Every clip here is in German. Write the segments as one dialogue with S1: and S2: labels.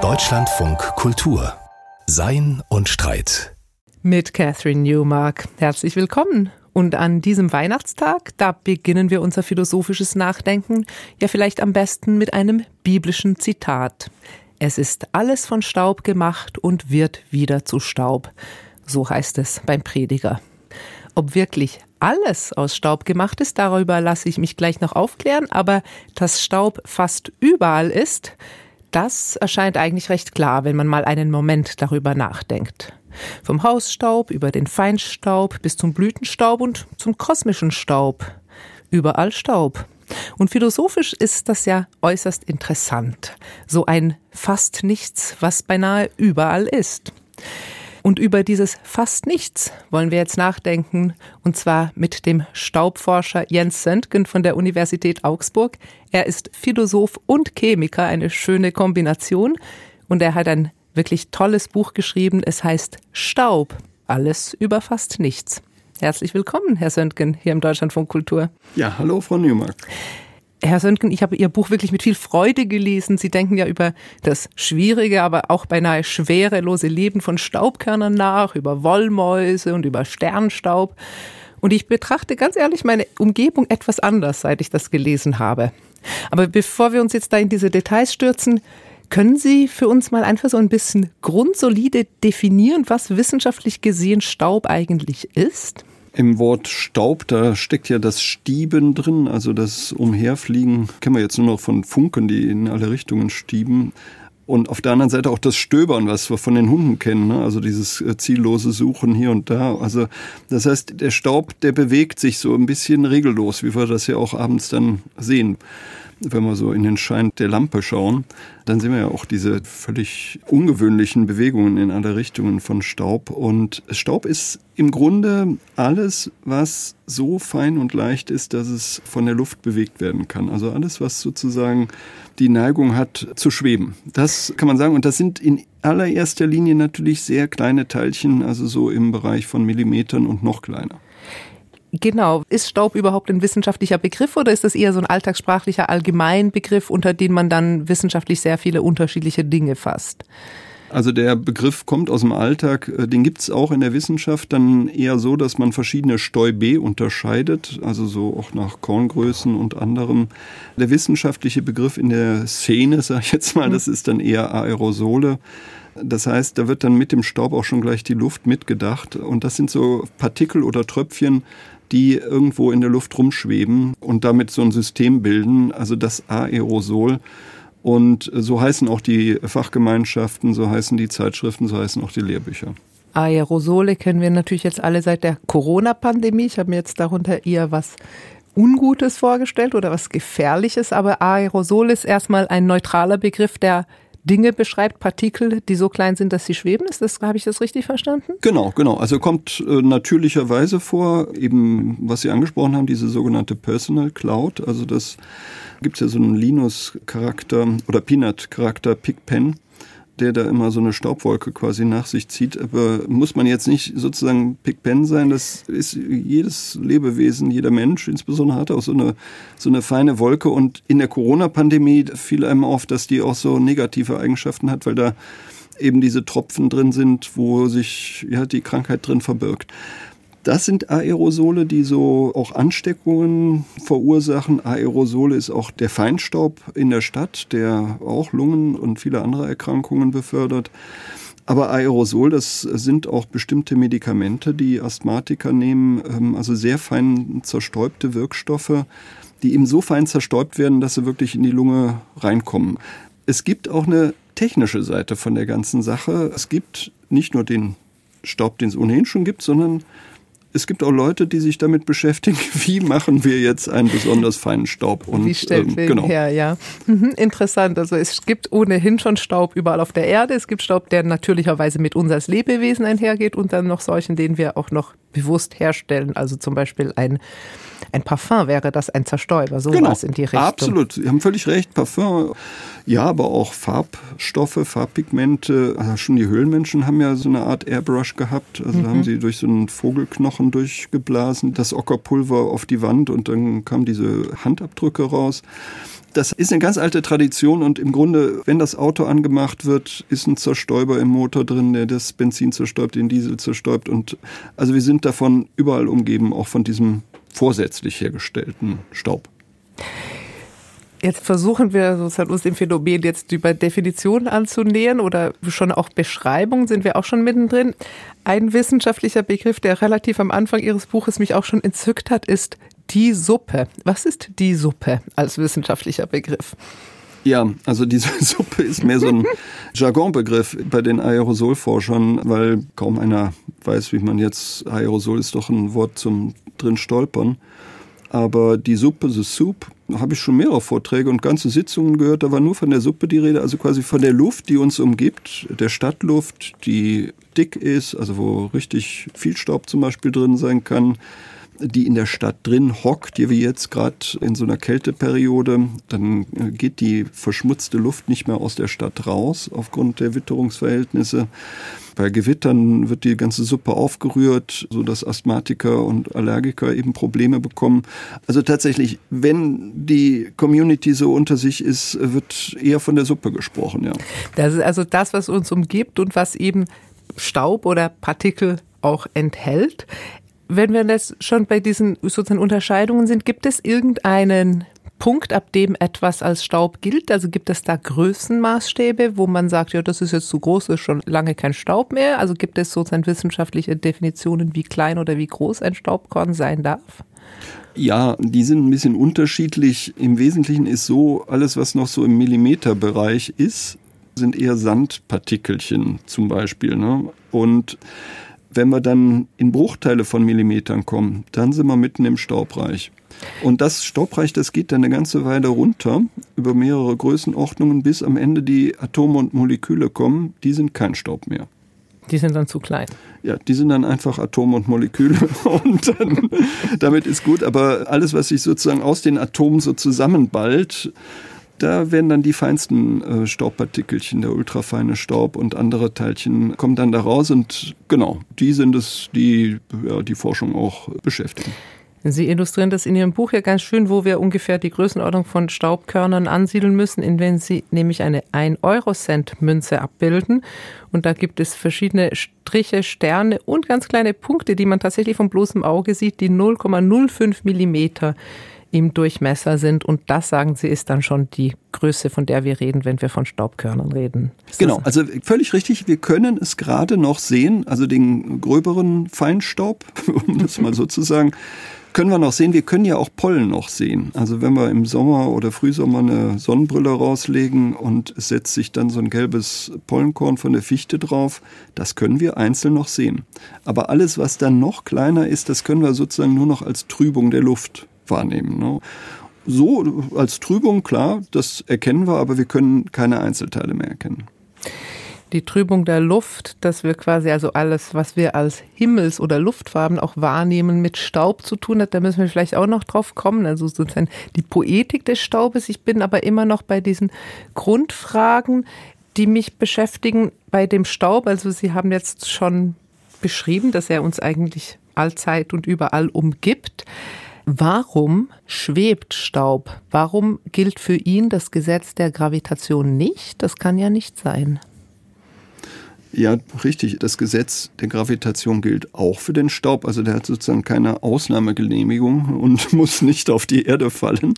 S1: Deutschlandfunk Kultur Sein und Streit
S2: mit Catherine Newmark. Herzlich willkommen. Und an diesem Weihnachtstag, da beginnen wir unser philosophisches Nachdenken ja vielleicht am besten mit einem biblischen Zitat. Es ist alles von Staub gemacht und wird wieder zu Staub. So heißt es beim Prediger. Ob wirklich alles aus Staub gemacht ist, darüber lasse ich mich gleich noch aufklären, aber dass Staub fast überall ist, das erscheint eigentlich recht klar, wenn man mal einen Moment darüber nachdenkt. Vom Hausstaub über den Feinstaub bis zum Blütenstaub und zum kosmischen Staub. Überall Staub. Und philosophisch ist das ja äußerst interessant. So ein fast nichts, was beinahe überall ist. Und über dieses fast nichts wollen wir jetzt nachdenken, und zwar mit dem Staubforscher Jens Söntgen von der Universität Augsburg. Er ist Philosoph und Chemiker, eine schöne Kombination, und er hat ein wirklich tolles Buch geschrieben. Es heißt Staub, alles über fast nichts. Herzlich willkommen, Herr Söntgen, hier im Deutschlandfunk Kultur.
S3: Ja, hallo, Frau Newmark.
S2: Herr Söntgen, ich habe Ihr Buch wirklich mit viel Freude gelesen. Sie denken ja über das schwierige, aber auch beinahe schwerelose Leben von Staubkörnern nach, über Wollmäuse und über Sternstaub. Und ich betrachte ganz ehrlich meine Umgebung etwas anders, seit ich das gelesen habe. Aber bevor wir uns jetzt da in diese Details stürzen, können Sie für uns mal einfach so ein bisschen grundsolide definieren, was wissenschaftlich gesehen Staub eigentlich ist?
S3: Im Wort Staub, da steckt ja das Stieben drin, also das Umherfliegen, kennen wir jetzt nur noch von Funken, die in alle Richtungen stieben. Und auf der anderen Seite auch das Stöbern, was wir von den Hunden kennen, ne? also dieses äh, ziellose Suchen hier und da. Also das heißt, der Staub, der bewegt sich so ein bisschen regellos, wie wir das ja auch abends dann sehen wenn wir so in den Schein der Lampe schauen, dann sehen wir ja auch diese völlig ungewöhnlichen Bewegungen in alle Richtungen von Staub. Und Staub ist im Grunde alles, was so fein und leicht ist, dass es von der Luft bewegt werden kann. Also alles, was sozusagen die Neigung hat zu schweben. Das kann man sagen. Und das sind in allererster Linie natürlich sehr kleine Teilchen, also so im Bereich von Millimetern und noch kleiner.
S2: Genau. Ist Staub überhaupt ein wissenschaftlicher Begriff oder ist das eher so ein alltagssprachlicher Allgemeinbegriff, unter den man dann wissenschaftlich sehr viele unterschiedliche Dinge fasst?
S3: Also der Begriff kommt aus dem Alltag, äh, den gibt es auch in der Wissenschaft dann eher so, dass man verschiedene Stäube unterscheidet, also so auch nach Korngrößen und anderem. Der wissenschaftliche Begriff in der Szene, sage ich jetzt mal, das ist dann eher Aerosole. Das heißt, da wird dann mit dem Staub auch schon gleich die Luft mitgedacht. Und das sind so Partikel oder Tröpfchen, die irgendwo in der Luft rumschweben und damit so ein System bilden, also das Aerosol. Und so heißen auch die Fachgemeinschaften, so heißen die Zeitschriften, so heißen auch die Lehrbücher.
S2: Aerosole kennen wir natürlich jetzt alle seit der Corona-Pandemie. Ich habe mir jetzt darunter eher was Ungutes vorgestellt oder was Gefährliches, aber Aerosol ist erstmal ein neutraler Begriff, der Dinge beschreibt, Partikel, die so klein sind, dass sie schweben. Ist das, habe ich das richtig verstanden?
S3: Genau, genau. Also kommt äh, natürlicherweise vor, eben was Sie angesprochen haben, diese sogenannte Personal Cloud. Also das gibt es ja so einen Linus-Charakter oder Peanut-Charakter, PicPen der da immer so eine Staubwolke quasi nach sich zieht. Aber muss man jetzt nicht sozusagen Big Ben sein? Das ist jedes Lebewesen, jeder Mensch insbesondere hat auch so eine, so eine feine Wolke. Und in der Corona-Pandemie fiel einem auf, dass die auch so negative Eigenschaften hat, weil da eben diese Tropfen drin sind, wo sich ja, die Krankheit drin verbirgt. Das sind Aerosole, die so auch Ansteckungen verursachen. Aerosole ist auch der Feinstaub in der Stadt, der auch Lungen und viele andere Erkrankungen befördert. Aber Aerosol, das sind auch bestimmte Medikamente, die Asthmatiker nehmen, ähm, also sehr fein zerstäubte Wirkstoffe, die eben so fein zerstäubt werden, dass sie wirklich in die Lunge reinkommen. Es gibt auch eine technische Seite von der ganzen Sache. Es gibt nicht nur den Staub, den es ohnehin schon gibt, sondern es gibt auch Leute, die sich damit beschäftigen, wie machen wir jetzt einen besonders feinen Staub.
S2: Und, wie stellt ähm, genau. her, ja. Mhm, interessant. Also es gibt ohnehin schon Staub überall auf der Erde. Es gibt Staub, der natürlicherweise mit uns als Lebewesen einhergeht und dann noch solchen, den wir auch noch bewusst herstellen. Also zum Beispiel ein ein Parfum wäre das ein Zerstäuber, sowas genau, in die Richtung.
S3: Absolut, Sie haben völlig recht. Parfum, ja, aber auch Farbstoffe, Farbpigmente. Also schon die Höhlenmenschen haben ja so eine Art Airbrush gehabt. Also mhm. haben sie durch so einen Vogelknochen durchgeblasen, das Ockerpulver auf die Wand und dann kamen diese Handabdrücke raus. Das ist eine ganz alte Tradition und im Grunde, wenn das Auto angemacht wird, ist ein Zerstäuber im Motor drin, der das Benzin zerstäubt, den Diesel zerstäubt und also wir sind davon überall umgeben, auch von diesem vorsätzlich hergestellten Staub.
S2: Jetzt versuchen wir sozusagen uns dem Phänomen jetzt über Definitionen anzunähern oder schon auch Beschreibungen sind wir auch schon mittendrin. Ein wissenschaftlicher Begriff, der relativ am Anfang Ihres Buches mich auch schon entzückt hat, ist die Suppe. Was ist die Suppe als wissenschaftlicher Begriff?
S3: Ja, also diese Suppe ist mehr so ein Jargonbegriff bei den Aerosolforschern, weil kaum einer weiß, wie man jetzt Aerosol ist doch ein Wort zum drin stolpern. Aber die Suppe, the Soup, habe ich schon mehrere Vorträge und ganze Sitzungen gehört. Da war nur von der Suppe die Rede, also quasi von der Luft, die uns umgibt, der Stadtluft, die dick ist, also wo richtig viel Staub zum Beispiel drin sein kann die in der Stadt drin hockt, die wie jetzt gerade in so einer Kälteperiode, dann äh, geht die verschmutzte Luft nicht mehr aus der Stadt raus aufgrund der Witterungsverhältnisse. Bei Gewittern wird die ganze Suppe aufgerührt, so dass Asthmatiker und Allergiker eben Probleme bekommen. Also tatsächlich, wenn die Community so unter sich ist, wird eher von der Suppe gesprochen, ja.
S2: Das ist also das, was uns umgibt und was eben Staub oder Partikel auch enthält. Wenn wir jetzt schon bei diesen sozusagen Unterscheidungen sind, gibt es irgendeinen Punkt, ab dem etwas als Staub gilt? Also gibt es da Größenmaßstäbe, wo man sagt, ja, das ist jetzt zu groß, ist schon lange kein Staub mehr? Also gibt es sozusagen wissenschaftliche Definitionen, wie klein oder wie groß ein Staubkorn sein darf?
S3: Ja, die sind ein bisschen unterschiedlich. Im Wesentlichen ist so, alles, was noch so im Millimeterbereich ist, sind eher Sandpartikelchen zum Beispiel. Ne? Und wenn wir dann in Bruchteile von Millimetern kommen, dann sind wir mitten im Staubreich. Und das Staubreich, das geht dann eine ganze Weile runter über mehrere Größenordnungen, bis am Ende die Atome und Moleküle kommen. Die sind kein Staub mehr.
S2: Die sind dann zu klein.
S3: Ja, die sind dann einfach Atome und Moleküle und dann, damit ist gut. Aber alles, was sich sozusagen aus den Atomen so zusammenballt, da werden dann die feinsten äh, Staubpartikelchen, der ultrafeine Staub und andere Teilchen kommen dann da raus und genau, die sind es, die ja, die Forschung auch beschäftigen.
S2: Sie illustrieren das in Ihrem Buch ja ganz schön, wo wir ungefähr die Größenordnung von Staubkörnern ansiedeln müssen, indem Sie nämlich eine 1-Euro-Cent-Münze abbilden. Und da gibt es verschiedene Striche, Sterne und ganz kleine Punkte, die man tatsächlich vom bloßem Auge sieht, die 0,05 Millimeter im Durchmesser sind. Und das, sagen Sie, ist dann schon die Größe, von der wir reden, wenn wir von Staubkörnern reden.
S3: Ist genau, also völlig richtig. Wir können es gerade noch sehen, also den gröberen Feinstaub, um das mal so zu sagen können wir noch sehen. Wir können ja auch Pollen noch sehen. Also wenn wir im Sommer oder Frühsommer eine Sonnenbrille rauslegen und es setzt sich dann so ein gelbes Pollenkorn von der Fichte drauf, das können wir einzeln noch sehen. Aber alles, was dann noch kleiner ist, das können wir sozusagen nur noch als Trübung der Luft wahrnehmen. Ne? So als Trübung, klar, das erkennen wir, aber wir können keine Einzelteile mehr erkennen.
S2: Die Trübung der Luft, dass wir quasi also alles, was wir als Himmels- oder Luftfarben auch wahrnehmen, mit Staub zu tun hat, da müssen wir vielleicht auch noch drauf kommen. Also sozusagen die Poetik des Staubes. Ich bin aber immer noch bei diesen Grundfragen, die mich beschäftigen bei dem Staub. Also Sie haben jetzt schon beschrieben, dass er uns eigentlich allzeit und überall umgibt. Warum schwebt Staub? Warum gilt für ihn das Gesetz der Gravitation nicht? Das kann ja nicht sein.
S3: Ja, richtig. Das Gesetz der Gravitation gilt auch für den Staub. Also der hat sozusagen keine Ausnahmegenehmigung und muss nicht auf die Erde fallen.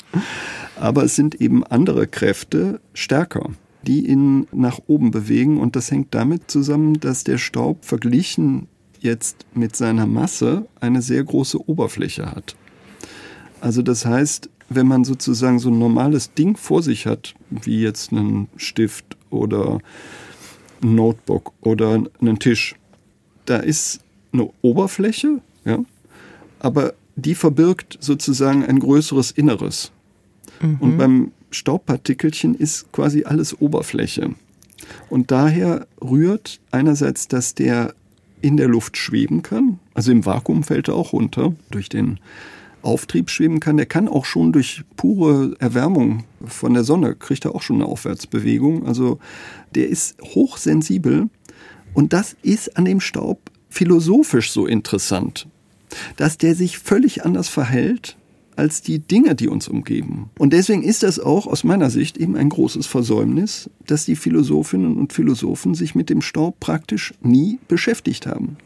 S3: Aber es sind eben andere Kräfte stärker, die ihn nach oben bewegen. Und das hängt damit zusammen, dass der Staub verglichen jetzt mit seiner Masse eine sehr große Oberfläche hat. Also das heißt, wenn man sozusagen so ein normales Ding vor sich hat, wie jetzt einen Stift oder ein Notebook oder einen Tisch, da ist eine Oberfläche, ja, aber die verbirgt sozusagen ein größeres Inneres. Mhm. Und beim Staubpartikelchen ist quasi alles Oberfläche. Und daher rührt einerseits, dass der in der Luft schweben kann, also im Vakuum fällt er auch runter durch den Auftrieb schweben kann, der kann auch schon durch pure Erwärmung von der Sonne, kriegt er auch schon eine Aufwärtsbewegung. Also der ist hochsensibel und das ist an dem Staub philosophisch so interessant, dass der sich völlig anders verhält als die Dinge, die uns umgeben. Und deswegen ist das auch aus meiner Sicht eben ein großes Versäumnis, dass die Philosophinnen und Philosophen sich mit dem Staub praktisch nie beschäftigt haben.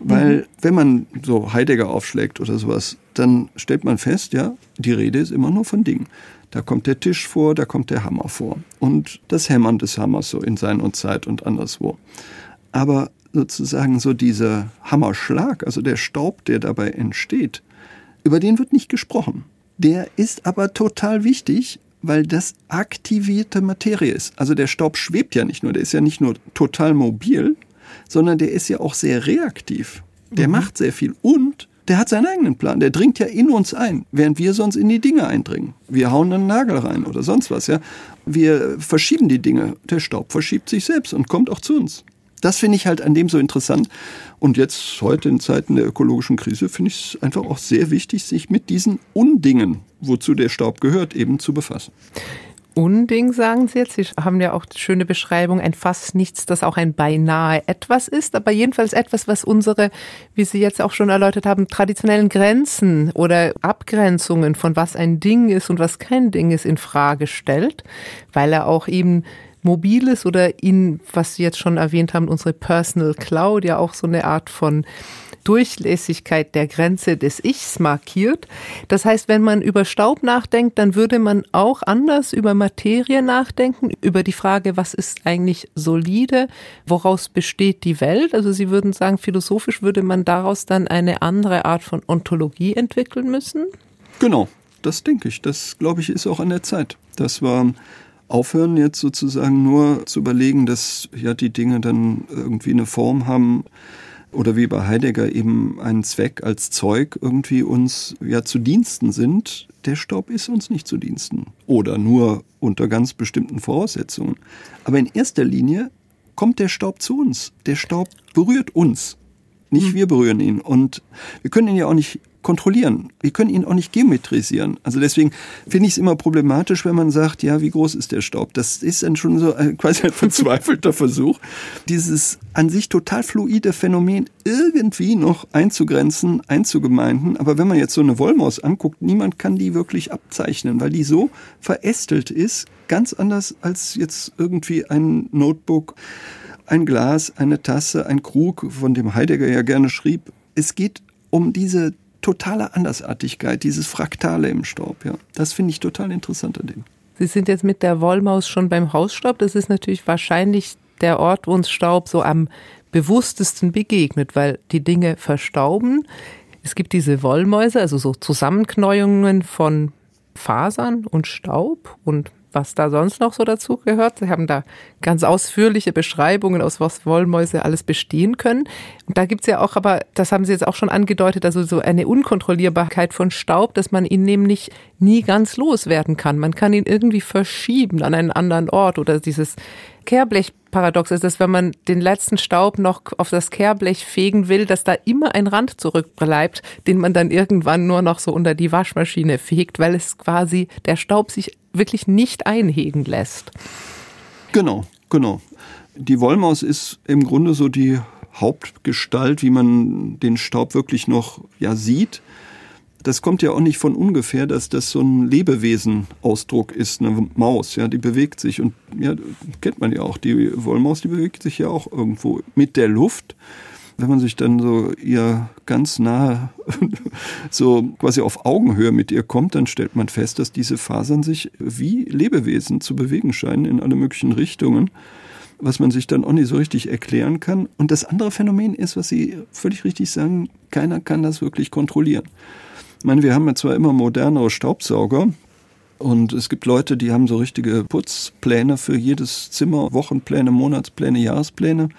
S3: Weil mhm. wenn man so Heidegger aufschlägt oder sowas, dann stellt man fest, ja, die Rede ist immer nur von Dingen. Da kommt der Tisch vor, da kommt der Hammer vor. Und das Hämmern des Hammers so in Sein und Zeit und anderswo. Aber sozusagen so dieser Hammerschlag, also der Staub, der dabei entsteht, über den wird nicht gesprochen. Der ist aber total wichtig, weil das aktivierte Materie ist. Also der Staub schwebt ja nicht nur, der ist ja nicht nur total mobil, sondern der ist ja auch sehr reaktiv. Der mhm. macht sehr viel und der hat seinen eigenen Plan. Der dringt ja in uns ein, während wir sonst in die Dinge eindringen. Wir hauen einen Nagel rein oder sonst was, ja. Wir verschieben die Dinge. Der Staub verschiebt sich selbst und kommt auch zu uns. Das finde ich halt an dem so interessant. Und jetzt heute in Zeiten der ökologischen Krise finde ich es einfach auch sehr wichtig, sich mit diesen Undingen, wozu der Staub gehört, eben zu befassen.
S2: Unding, sagen Sie jetzt. Sie haben ja auch schöne Beschreibung, ein fast nichts, das auch ein beinahe etwas ist, aber jedenfalls etwas, was unsere, wie Sie jetzt auch schon erläutert haben, traditionellen Grenzen oder Abgrenzungen von was ein Ding ist und was kein Ding ist, in Frage stellt, weil er auch eben Mobiles oder in, was Sie jetzt schon erwähnt haben, unsere Personal Cloud ja auch so eine Art von Durchlässigkeit der Grenze des Ichs markiert. Das heißt, wenn man über Staub nachdenkt, dann würde man auch anders über Materie nachdenken, über die Frage, was ist eigentlich solide, woraus besteht die Welt. Also Sie würden sagen, philosophisch würde man daraus dann eine andere Art von Ontologie entwickeln müssen?
S3: Genau, das denke ich. Das, glaube ich, ist auch an der Zeit. Das war aufhören, jetzt sozusagen nur zu überlegen, dass ja die Dinge dann irgendwie eine Form haben oder wie bei Heidegger eben einen Zweck als Zeug irgendwie uns ja zu Diensten sind. Der Staub ist uns nicht zu Diensten oder nur unter ganz bestimmten Voraussetzungen. Aber in erster Linie kommt der Staub zu uns. Der Staub berührt uns. Nicht hm. wir berühren ihn. Und wir können ihn ja auch nicht kontrollieren. Wir können ihn auch nicht geometrisieren. Also deswegen finde ich es immer problematisch, wenn man sagt, ja, wie groß ist der Staub? Das ist dann schon so ein, quasi ein verzweifelter Versuch, dieses an sich total fluide Phänomen irgendwie noch einzugrenzen, einzugemeinden. Aber wenn man jetzt so eine Wollmaus anguckt, niemand kann die wirklich abzeichnen, weil die so verästelt ist, ganz anders als jetzt irgendwie ein Notebook, ein Glas, eine Tasse, ein Krug, von dem Heidegger ja gerne schrieb. Es geht um diese totale Andersartigkeit, dieses Fraktale im Staub. Ja. Das finde ich total interessant an dem.
S2: Sie sind jetzt mit der Wollmaus schon beim Hausstaub. Das ist natürlich wahrscheinlich der Ort, wo uns Staub so am bewusstesten begegnet, weil die Dinge verstauben. Es gibt diese Wollmäuse, also so Zusammenknäuungen von Fasern und Staub und was da sonst noch so dazu gehört. Sie haben da ganz ausführliche Beschreibungen, aus was Wollmäuse alles bestehen können. Und da gibt's ja auch, aber das haben Sie jetzt auch schon angedeutet, also so eine Unkontrollierbarkeit von Staub, dass man ihn nämlich nie ganz loswerden kann. Man kann ihn irgendwie verschieben an einen anderen Ort oder dieses Kehrblech-Paradox ist, dass wenn man den letzten Staub noch auf das Kehrblech fegen will, dass da immer ein Rand zurückbleibt, den man dann irgendwann nur noch so unter die Waschmaschine fegt, weil es quasi der Staub sich wirklich nicht einhegen lässt.
S3: Genau, genau. Die Wollmaus ist im Grunde so die Hauptgestalt, wie man den Staub wirklich noch ja sieht. Das kommt ja auch nicht von ungefähr, dass das so ein Lebewesenausdruck ist, eine Maus, ja, die bewegt sich und ja, kennt man ja auch, die Wollmaus, die bewegt sich ja auch irgendwo mit der Luft wenn man sich dann so ihr ganz nahe, so quasi auf Augenhöhe mit ihr kommt, dann stellt man fest, dass diese Fasern sich wie Lebewesen zu bewegen scheinen in alle möglichen Richtungen, was man sich dann auch nicht so richtig erklären kann. Und das andere Phänomen ist, was Sie völlig richtig sagen, keiner kann das wirklich kontrollieren. Ich meine, wir haben ja zwar immer modernere Staubsauger, und es gibt Leute, die haben so richtige Putzpläne für jedes Zimmer, Wochenpläne, Monatspläne, Jahrespläne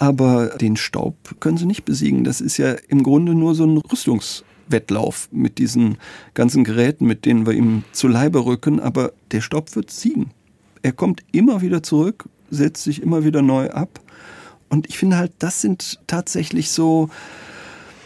S3: aber den Staub können sie nicht besiegen. Das ist ja im Grunde nur so ein Rüstungswettlauf mit diesen ganzen Geräten, mit denen wir ihm zu Leibe rücken, aber der Staub wird siegen. Er kommt immer wieder zurück, setzt sich immer wieder neu ab. Und ich finde halt, das sind tatsächlich so,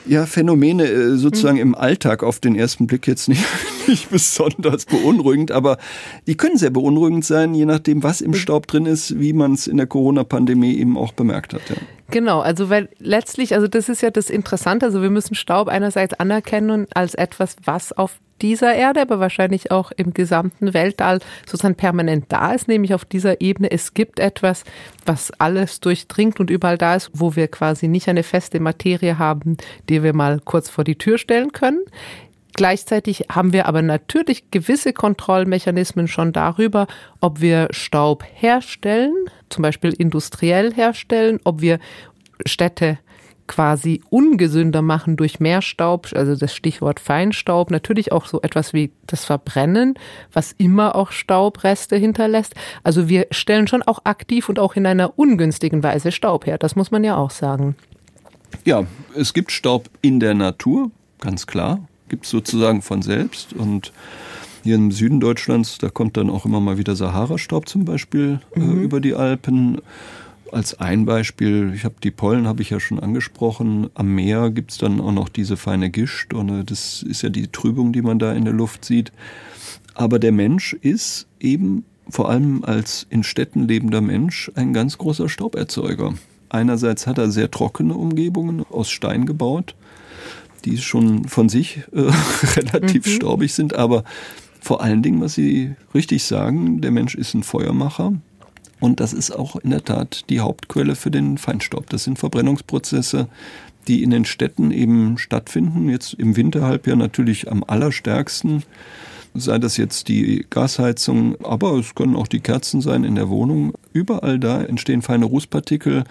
S3: ja, Phänomene äh, sozusagen mhm. im Alltag auf den ersten Blick jetzt nicht, nicht besonders beunruhigend, aber die können sehr beunruhigend sein, je nachdem, was im Staub drin ist, wie man es in der Corona-Pandemie eben auch bemerkt hat. Ja.
S2: Genau, also weil letztlich, also das ist ja das Interessante, also wir müssen Staub einerseits anerkennen als etwas, was auf dieser Erde, aber wahrscheinlich auch im gesamten Weltall sozusagen permanent da ist, nämlich auf dieser Ebene. Es gibt etwas, was alles durchdringt und überall da ist, wo wir quasi nicht eine feste Materie haben, die wir mal kurz vor die Tür stellen können. Gleichzeitig haben wir aber natürlich gewisse Kontrollmechanismen schon darüber, ob wir Staub herstellen, zum Beispiel industriell herstellen, ob wir Städte quasi ungesünder machen durch mehr Staub, also das Stichwort Feinstaub, natürlich auch so etwas wie das Verbrennen, was immer auch Staubreste hinterlässt. Also wir stellen schon auch aktiv und auch in einer ungünstigen Weise Staub her, das muss man ja auch sagen.
S3: Ja, es gibt Staub in der Natur, ganz klar, gibt es sozusagen von selbst und hier im Süden Deutschlands, da kommt dann auch immer mal wieder Sahara-Staub zum Beispiel äh, mhm. äh, über die Alpen als ein Beispiel, ich habe die Pollen habe ich ja schon angesprochen. Am Meer gibt es dann auch noch diese feine Gischt und äh, das ist ja die Trübung, die man da in der Luft sieht. Aber der Mensch ist eben vor allem als in Städten lebender Mensch ein ganz großer Stauberzeuger. Einerseits hat er sehr trockene Umgebungen aus Stein gebaut, die schon von sich äh, relativ mhm. staubig sind, aber vor allen Dingen, was Sie richtig sagen, der Mensch ist ein Feuermacher. Und das ist auch in der Tat die Hauptquelle für den Feinstaub. Das sind Verbrennungsprozesse, die in den Städten eben stattfinden. Jetzt im Winterhalbjahr natürlich am allerstärksten. Sei das jetzt die Gasheizung, aber es können auch die Kerzen sein in der Wohnung. Überall da entstehen feine Rußpartikel.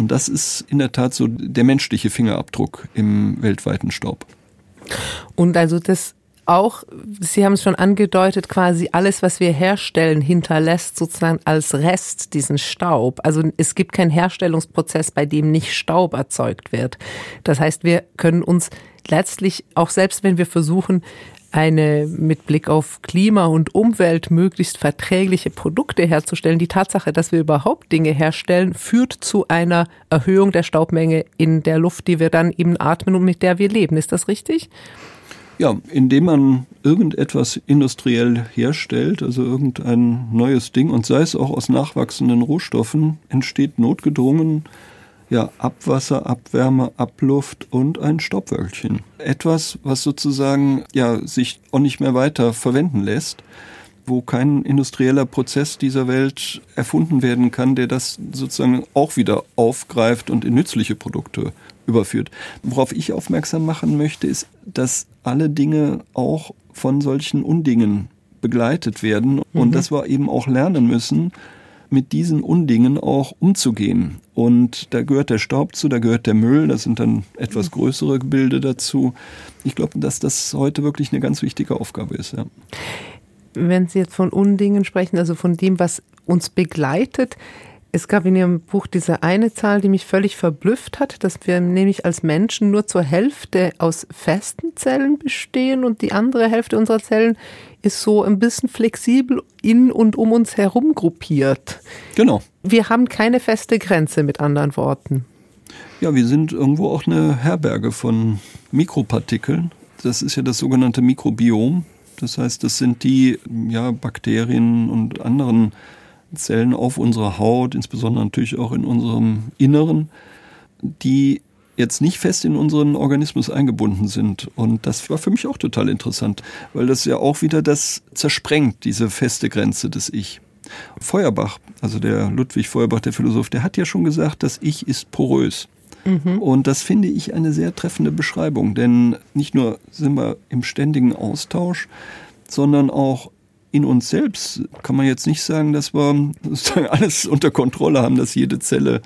S3: Und das ist in der Tat so der menschliche Fingerabdruck im weltweiten Staub.
S2: Und also das auch, Sie haben es schon angedeutet, quasi alles, was wir herstellen, hinterlässt sozusagen als Rest diesen Staub. Also es gibt keinen Herstellungsprozess, bei dem nicht Staub erzeugt wird. Das heißt, wir können uns letztlich, auch selbst wenn wir versuchen, eine mit Blick auf Klima und Umwelt möglichst verträgliche Produkte herzustellen. Die Tatsache, dass wir überhaupt Dinge herstellen, führt zu einer Erhöhung der Staubmenge in der Luft, die wir dann eben atmen und mit der wir leben. Ist das richtig?
S3: Ja, indem man irgendetwas industriell herstellt, also irgendein neues Ding und sei es auch aus nachwachsenden Rohstoffen, entsteht notgedrungen ja, Abwasser, Abwärme, Abluft und ein Staubwölkchen. Etwas, was sozusagen ja sich auch nicht mehr weiter verwenden lässt, wo kein industrieller Prozess dieser Welt erfunden werden kann, der das sozusagen auch wieder aufgreift und in nützliche Produkte überführt. Worauf ich aufmerksam machen möchte, ist, dass alle Dinge auch von solchen Undingen begleitet werden und mhm. dass wir eben auch lernen müssen, mit diesen Undingen auch umzugehen. Und da gehört der Staub zu, da gehört der Müll, das sind dann etwas größere Gebilde dazu. Ich glaube, dass das heute wirklich eine ganz wichtige Aufgabe ist. Ja.
S2: Wenn Sie jetzt von Undingen sprechen, also von dem, was uns begleitet, es gab in Ihrem Buch diese eine Zahl, die mich völlig verblüfft hat, dass wir nämlich als Menschen nur zur Hälfte aus festen Zellen bestehen und die andere Hälfte unserer Zellen ist so ein bisschen flexibel in und um uns herum gruppiert.
S3: Genau.
S2: Wir haben keine feste Grenze, mit anderen Worten.
S3: Ja, wir sind irgendwo auch eine Herberge von Mikropartikeln. Das ist ja das sogenannte Mikrobiom. Das heißt, das sind die ja, Bakterien und anderen Zellen auf unserer Haut, insbesondere natürlich auch in unserem Inneren, die jetzt nicht fest in unseren Organismus eingebunden sind. Und das war für mich auch total interessant, weil das ja auch wieder das zersprengt, diese feste Grenze des Ich. Feuerbach, also der Ludwig Feuerbach, der Philosoph, der hat ja schon gesagt, das Ich ist porös. Mhm. Und das finde ich eine sehr treffende Beschreibung, denn nicht nur sind wir im ständigen Austausch, sondern auch in uns selbst kann man jetzt nicht sagen, dass wir alles unter Kontrolle haben, dass jede Zelle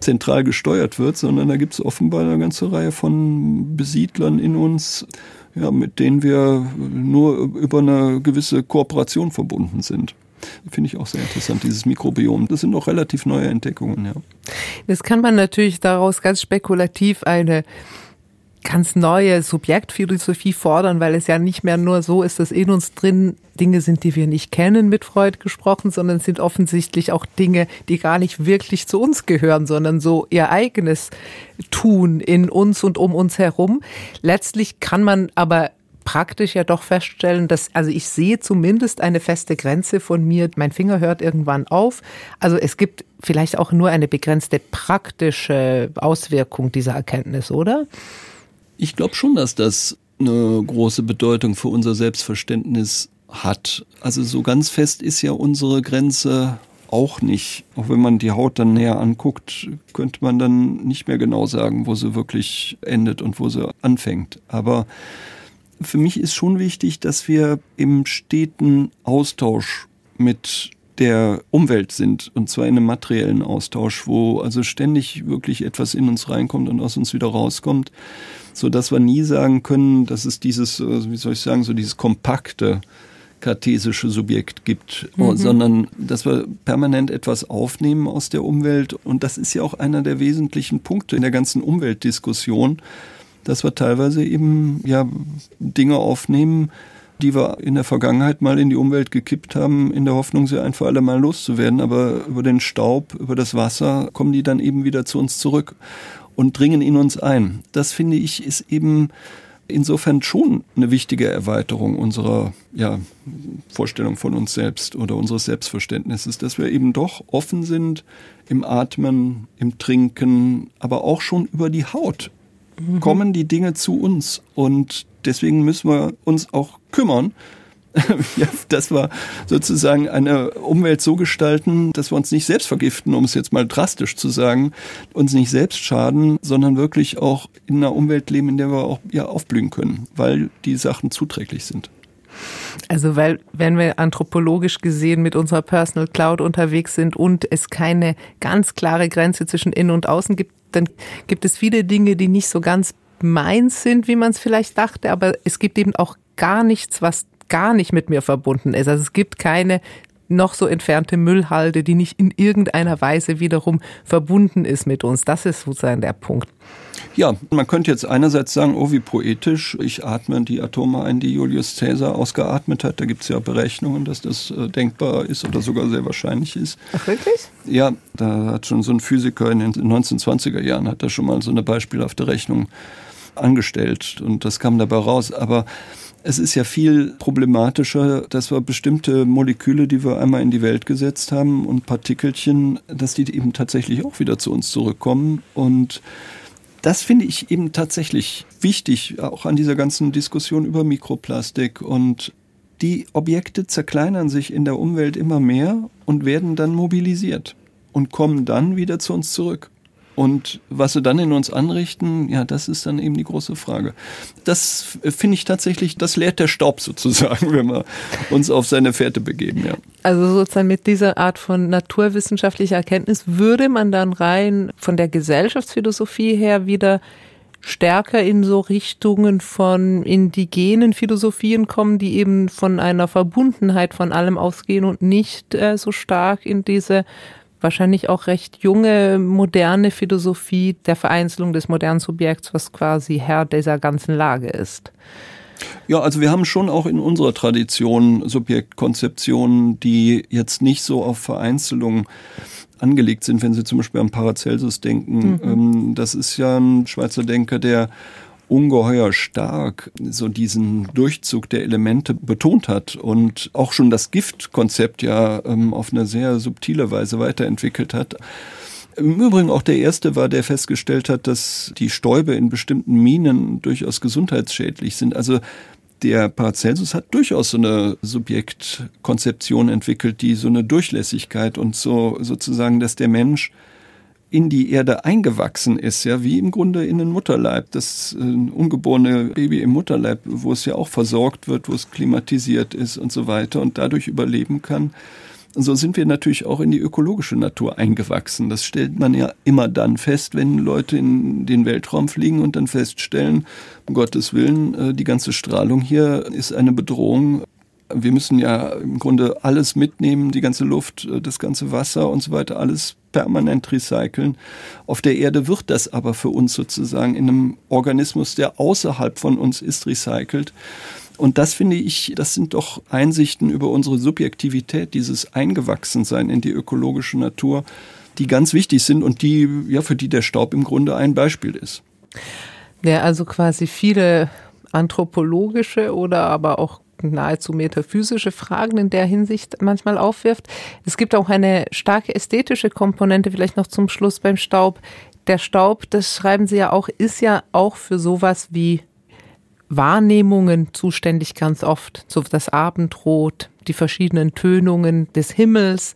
S3: zentral gesteuert wird, sondern da gibt es offenbar eine ganze Reihe von Besiedlern in uns, ja, mit denen wir nur über eine gewisse Kooperation verbunden sind. Finde ich auch sehr interessant, dieses Mikrobiom. Das sind auch relativ neue Entdeckungen, ja.
S2: Das kann man natürlich daraus ganz spekulativ eine ganz neue Subjektphilosophie fordern, weil es ja nicht mehr nur so ist, dass in uns drin Dinge sind, die wir nicht kennen, mit Freud gesprochen, sondern sind offensichtlich auch Dinge, die gar nicht wirklich zu uns gehören, sondern so ihr eigenes Tun in uns und um uns herum. Letztlich kann man aber praktisch ja doch feststellen, dass, also ich sehe zumindest eine feste Grenze von mir. Mein Finger hört irgendwann auf. Also es gibt vielleicht auch nur eine begrenzte praktische Auswirkung dieser Erkenntnis, oder?
S3: Ich glaube schon, dass das eine große Bedeutung für unser Selbstverständnis hat. Also so ganz fest ist ja unsere Grenze auch nicht. Auch wenn man die Haut dann näher anguckt, könnte man dann nicht mehr genau sagen, wo sie wirklich endet und wo sie anfängt. Aber für mich ist schon wichtig, dass wir im steten Austausch mit der Umwelt sind und zwar in einem materiellen Austausch, wo also ständig wirklich etwas in uns reinkommt und aus uns wieder rauskommt, so dass wir nie sagen können, dass es dieses, äh, wie soll ich sagen, so dieses kompakte kartesische Subjekt gibt, mhm. sondern dass wir permanent etwas aufnehmen aus der Umwelt. Und das ist ja auch einer der wesentlichen Punkte in der ganzen Umweltdiskussion, dass wir teilweise eben ja Dinge aufnehmen, die wir in der Vergangenheit mal in die Umwelt gekippt haben, in der Hoffnung, sie ein für alle Mal loszuwerden. Aber über den Staub, über das Wasser kommen die dann eben wieder zu uns zurück und dringen in uns ein. Das finde ich ist eben insofern schon eine wichtige Erweiterung unserer ja, Vorstellung von uns selbst oder unseres Selbstverständnisses, dass wir eben doch offen sind im Atmen, im Trinken, aber auch schon über die Haut mhm. kommen die Dinge zu uns und deswegen müssen wir uns auch kümmern, ja, dass wir sozusagen eine Umwelt so gestalten, dass wir uns nicht selbst vergiften, um es jetzt mal drastisch zu sagen, uns nicht selbst schaden, sondern wirklich auch in einer Umwelt leben, in der wir auch ja, aufblühen können, weil die Sachen zuträglich sind.
S2: Also weil, wenn wir anthropologisch gesehen mit unserer Personal Cloud unterwegs sind und es keine ganz klare Grenze zwischen Innen und Außen gibt, dann gibt es viele Dinge, die nicht so ganz meins sind, wie man es vielleicht dachte, aber es gibt eben auch gar nichts, was gar nicht mit mir verbunden ist. Also es gibt keine noch so entfernte Müllhalde, die nicht in irgendeiner Weise wiederum verbunden ist mit uns. Das ist sozusagen der Punkt.
S3: Ja, man könnte jetzt einerseits sagen, oh wie poetisch, ich atme die Atome ein, die Julius Caesar ausgeatmet hat. Da gibt es ja Berechnungen, dass das äh, denkbar ist oder sogar sehr wahrscheinlich ist.
S2: Ach wirklich?
S3: Ja, da hat schon so ein Physiker in den 1920er Jahren, hat da schon mal so eine beispielhafte Rechnung angestellt und das kam dabei raus. Aber es ist ja viel problematischer, dass wir bestimmte Moleküle, die wir einmal in die Welt gesetzt haben und Partikelchen, dass die eben tatsächlich auch wieder zu uns zurückkommen. Und das finde ich eben tatsächlich wichtig, auch an dieser ganzen Diskussion über Mikroplastik. Und die Objekte zerkleinern sich in der Umwelt immer mehr und werden dann mobilisiert und kommen dann wieder zu uns zurück. Und was sie dann in uns anrichten, ja, das ist dann eben die große Frage. Das finde ich tatsächlich, das lehrt der Staub sozusagen, wenn wir uns auf seine Fährte begeben, ja.
S2: Also sozusagen mit dieser Art von naturwissenschaftlicher Erkenntnis würde man dann rein von der Gesellschaftsphilosophie her wieder stärker in so Richtungen von indigenen Philosophien kommen, die eben von einer Verbundenheit von allem ausgehen und nicht äh, so stark in diese wahrscheinlich auch recht junge, moderne Philosophie der Vereinzelung des modernen Subjekts, was quasi Herr dieser ganzen Lage ist.
S3: Ja, also wir haben schon auch in unserer Tradition Subjektkonzeptionen, die jetzt nicht so auf Vereinzelung angelegt sind, wenn Sie zum Beispiel an Paracelsus denken. Mhm. Ähm, das ist ja ein Schweizer Denker, der ungeheuer stark so diesen Durchzug der Elemente betont hat und auch schon das Giftkonzept ja ähm, auf eine sehr subtile Weise weiterentwickelt hat. Im Übrigen auch der erste war, der festgestellt hat, dass die Stäube in bestimmten Minen durchaus gesundheitsschädlich sind. Also der Paracelsus hat durchaus so eine Subjektkonzeption entwickelt, die so eine Durchlässigkeit und so sozusagen, dass der Mensch in die Erde eingewachsen ist, ja, wie im Grunde in den Mutterleib. Das äh, ungeborene Baby im Mutterleib, wo es ja auch versorgt wird, wo es klimatisiert ist und so weiter und dadurch überleben kann. So sind wir natürlich auch in die ökologische Natur eingewachsen. Das stellt man ja immer dann fest, wenn Leute in den Weltraum fliegen und dann feststellen, um Gottes Willen, äh, die ganze Strahlung hier ist eine Bedrohung wir müssen ja im Grunde alles mitnehmen, die ganze Luft, äh, das ganze Wasser und so weiter, alles permanent recyceln. Auf der Erde wird das aber für uns sozusagen in einem Organismus, der außerhalb von uns ist, recycelt. Und das finde ich, das sind doch Einsichten über unsere Subjektivität, dieses Eingewachsensein in die ökologische Natur, die ganz wichtig sind und die, ja, für die der Staub im Grunde ein Beispiel ist.
S2: Ja, also quasi viele anthropologische oder aber auch nahezu metaphysische Fragen in der Hinsicht manchmal aufwirft. Es gibt auch eine starke ästhetische Komponente, vielleicht noch zum Schluss beim Staub. Der Staub, das schreiben Sie ja auch, ist ja auch für sowas wie Wahrnehmungen zuständig ganz oft. So das Abendrot, die verschiedenen Tönungen des Himmels.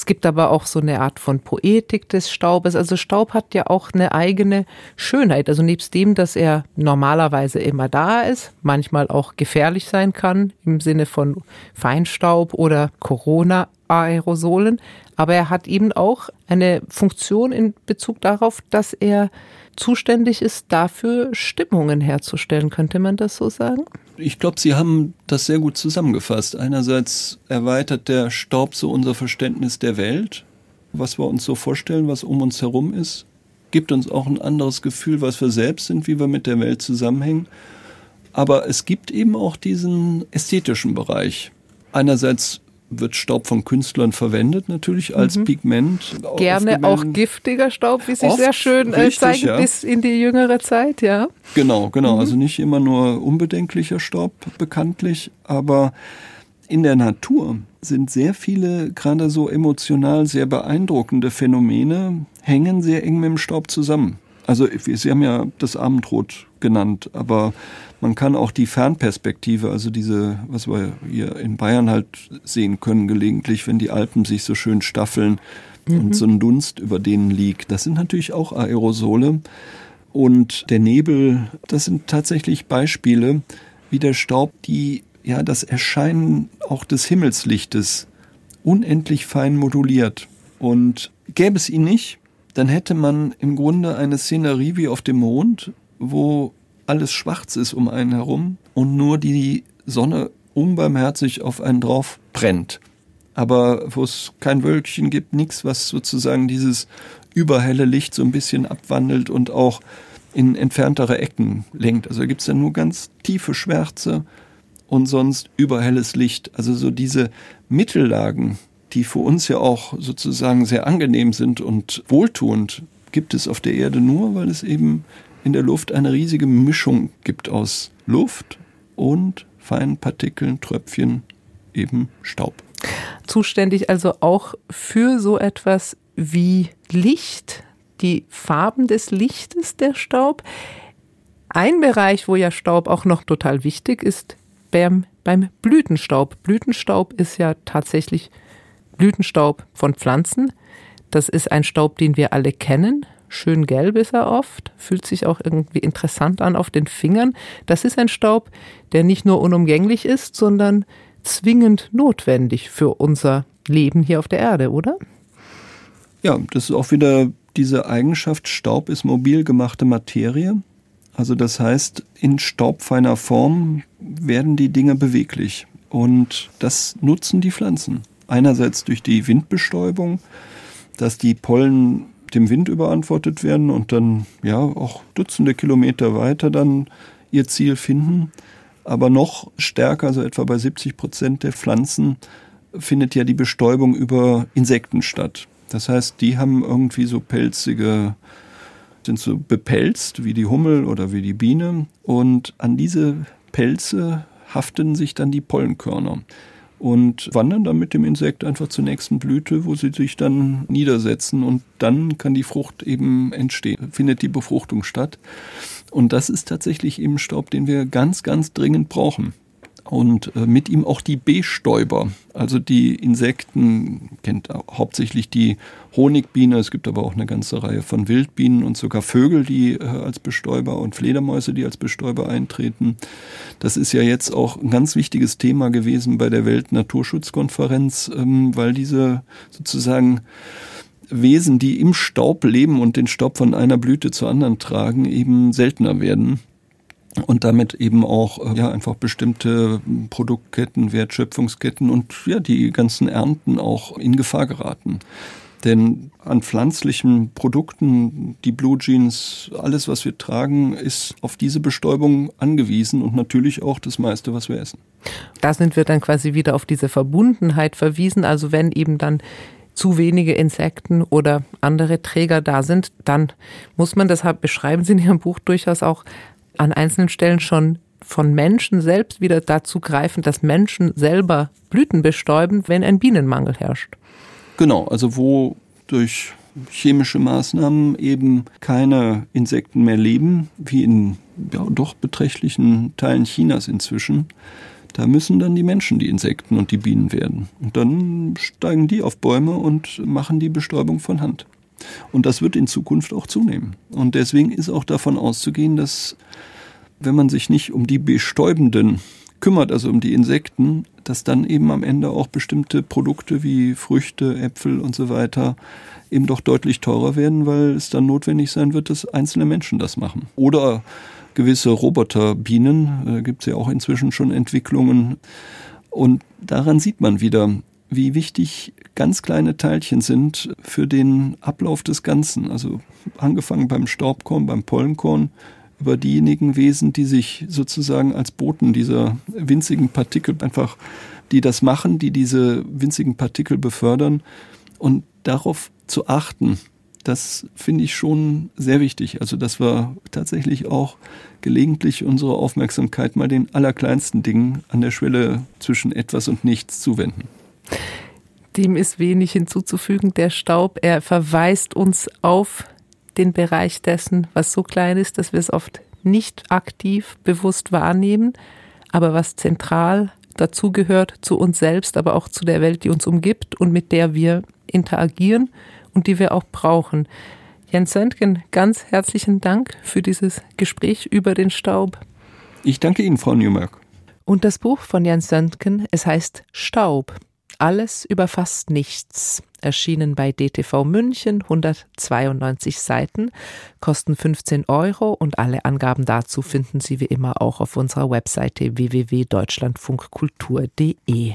S2: Es gibt aber auch so eine Art von Poetik des Staubes. Also Staub hat ja auch eine eigene Schönheit. Also nebst dem, dass er normalerweise immer da ist, manchmal auch gefährlich sein kann im Sinne von Feinstaub oder Corona-Aerosolen. Aber er hat eben auch eine Funktion in Bezug darauf, dass er zuständig ist, dafür Stimmungen herzustellen. Könnte man das so sagen?
S3: Ich glaube, Sie haben das sehr gut zusammengefasst. Einerseits erweitert der Staub so unser Verständnis der Welt, was wir uns so vorstellen, was um uns herum ist, gibt uns auch ein anderes Gefühl, was wir selbst sind, wie wir mit der Welt zusammenhängen. Aber es gibt eben auch diesen ästhetischen Bereich. Einerseits wird Staub von Künstlern verwendet, natürlich als mhm. Pigment.
S2: Gerne auch giftiger Staub, wie Oft, sehr schön äh, richtig, zeigen, ja. bis in die jüngere Zeit, ja.
S3: Genau, genau. Mhm. Also nicht immer nur unbedenklicher Staub bekanntlich, aber in der Natur sind sehr viele, gerade so emotional sehr beeindruckende Phänomene, hängen sehr eng mit dem Staub zusammen. Also Sie haben ja das Abendrot genannt, aber man kann auch die Fernperspektive, also diese, was wir hier in Bayern halt sehen können gelegentlich, wenn die Alpen sich so schön staffeln mhm. und so ein Dunst über denen liegt. Das sind natürlich auch Aerosole. Und der Nebel, das sind tatsächlich Beispiele, wie der Staub die, ja, das Erscheinen auch des Himmelslichtes unendlich fein moduliert. Und gäbe es ihn nicht, dann hätte man im Grunde eine Szenerie wie auf dem Mond, wo alles schwarz ist um einen herum und nur die Sonne unbarmherzig auf einen drauf brennt. Aber wo es kein Wölkchen gibt, nichts, was sozusagen dieses überhelle Licht so ein bisschen abwandelt und auch in entferntere Ecken lenkt. Also gibt es dann nur ganz tiefe Schwärze und sonst überhelles Licht. Also so diese Mittellagen, die für uns ja auch sozusagen sehr angenehm sind und wohltuend, gibt es auf der Erde nur, weil es eben in der Luft eine riesige Mischung gibt aus Luft und feinen Partikeln, Tröpfchen, eben Staub.
S2: Zuständig also auch für so etwas wie Licht, die Farben des Lichtes, der Staub. Ein Bereich, wo ja Staub auch noch total wichtig ist, beim, beim Blütenstaub. Blütenstaub ist ja tatsächlich Blütenstaub von Pflanzen. Das ist ein Staub, den wir alle kennen. Schön gelb ist er oft, fühlt sich auch irgendwie interessant an auf den Fingern. Das ist ein Staub, der nicht nur unumgänglich ist, sondern zwingend notwendig für unser Leben hier auf der Erde, oder?
S3: Ja, das ist auch wieder diese Eigenschaft, Staub ist mobil gemachte Materie. Also das heißt, in staubfeiner Form werden die Dinge beweglich. Und das nutzen die Pflanzen. Einerseits durch die Windbestäubung, dass die Pollen dem Wind überantwortet werden und dann ja auch Dutzende Kilometer weiter dann ihr Ziel finden. Aber noch stärker, also etwa bei 70 Prozent der Pflanzen, findet ja die Bestäubung über Insekten statt. Das heißt, die haben irgendwie so pelzige, sind so bepelzt wie die Hummel oder wie die Biene und an diese Pelze haften sich dann die Pollenkörner und wandern dann mit dem Insekt einfach zur nächsten Blüte, wo sie sich dann niedersetzen und dann kann die Frucht eben entstehen, findet die Befruchtung statt. Und das ist tatsächlich eben Staub, den wir ganz, ganz dringend brauchen und äh, mit ihm auch die Bestäuber, also die Insekten, kennt hauptsächlich die Honigbiene, es gibt aber auch eine ganze Reihe von Wildbienen und sogar Vögel, die äh, als Bestäuber und Fledermäuse, die als Bestäuber eintreten. Das ist ja jetzt auch ein ganz wichtiges Thema gewesen bei der Weltnaturschutzkonferenz, ähm, weil diese sozusagen Wesen, die im Staub leben und den Staub von einer Blüte zur anderen tragen, eben seltener werden und damit eben auch äh, ja einfach bestimmte Produktketten, Wertschöpfungsketten und ja die ganzen Ernten auch in Gefahr geraten. Denn an pflanzlichen Produkten, die Blue Jeans, alles, was wir tragen, ist auf diese Bestäubung angewiesen und natürlich auch das meiste, was wir essen.
S2: Da sind wir dann quasi wieder auf diese Verbundenheit verwiesen. Also wenn eben dann zu wenige Insekten oder andere Träger da sind, dann muss man, deshalb beschreiben Sie in Ihrem Buch durchaus auch an einzelnen Stellen schon von Menschen selbst wieder dazu greifen, dass Menschen selber Blüten bestäuben, wenn ein Bienenmangel herrscht.
S3: Genau, also wo durch chemische Maßnahmen eben keine Insekten mehr leben, wie in ja, doch beträchtlichen Teilen Chinas inzwischen, da müssen dann die Menschen die Insekten und die Bienen werden. Und dann steigen die auf Bäume und machen die Bestäubung von Hand. Und das wird in Zukunft auch zunehmen. Und deswegen ist auch davon auszugehen, dass wenn man sich nicht um die Bestäubenden kümmert, also um die Insekten, dass dann eben am Ende auch bestimmte Produkte wie Früchte, Äpfel und so weiter eben doch deutlich teurer werden, weil es dann notwendig sein wird, dass einzelne Menschen das machen. Oder gewisse Roboterbienen, da gibt es ja auch inzwischen schon Entwicklungen. Und daran sieht man wieder, wie wichtig ganz kleine Teilchen sind für den Ablauf des Ganzen. Also angefangen beim Staubkorn, beim Pollenkorn, über diejenigen Wesen, die sich sozusagen als Boten dieser winzigen Partikel einfach, die das machen, die diese winzigen Partikel befördern und darauf zu achten, das finde ich schon sehr wichtig. Also, dass wir tatsächlich auch gelegentlich unsere Aufmerksamkeit mal den allerkleinsten Dingen an der Schwelle zwischen etwas und nichts zuwenden.
S2: Dem ist wenig hinzuzufügen. Der Staub, er verweist uns auf den Bereich dessen, was so klein ist, dass wir es oft nicht aktiv bewusst wahrnehmen, aber was zentral dazugehört zu uns selbst, aber auch zu der Welt, die uns umgibt und mit der wir interagieren und die wir auch brauchen. Jens Söntgen, ganz herzlichen Dank für dieses Gespräch über den Staub.
S3: Ich danke Ihnen, Frau Newmark.
S2: Und das Buch von Jens Söntgen, es heißt Staub. Alles über fast nichts. Erschienen bei DTV München, 192 Seiten, kosten 15 Euro und alle Angaben dazu finden Sie wie immer auch auf unserer Webseite www.deutschlandfunkkultur.de.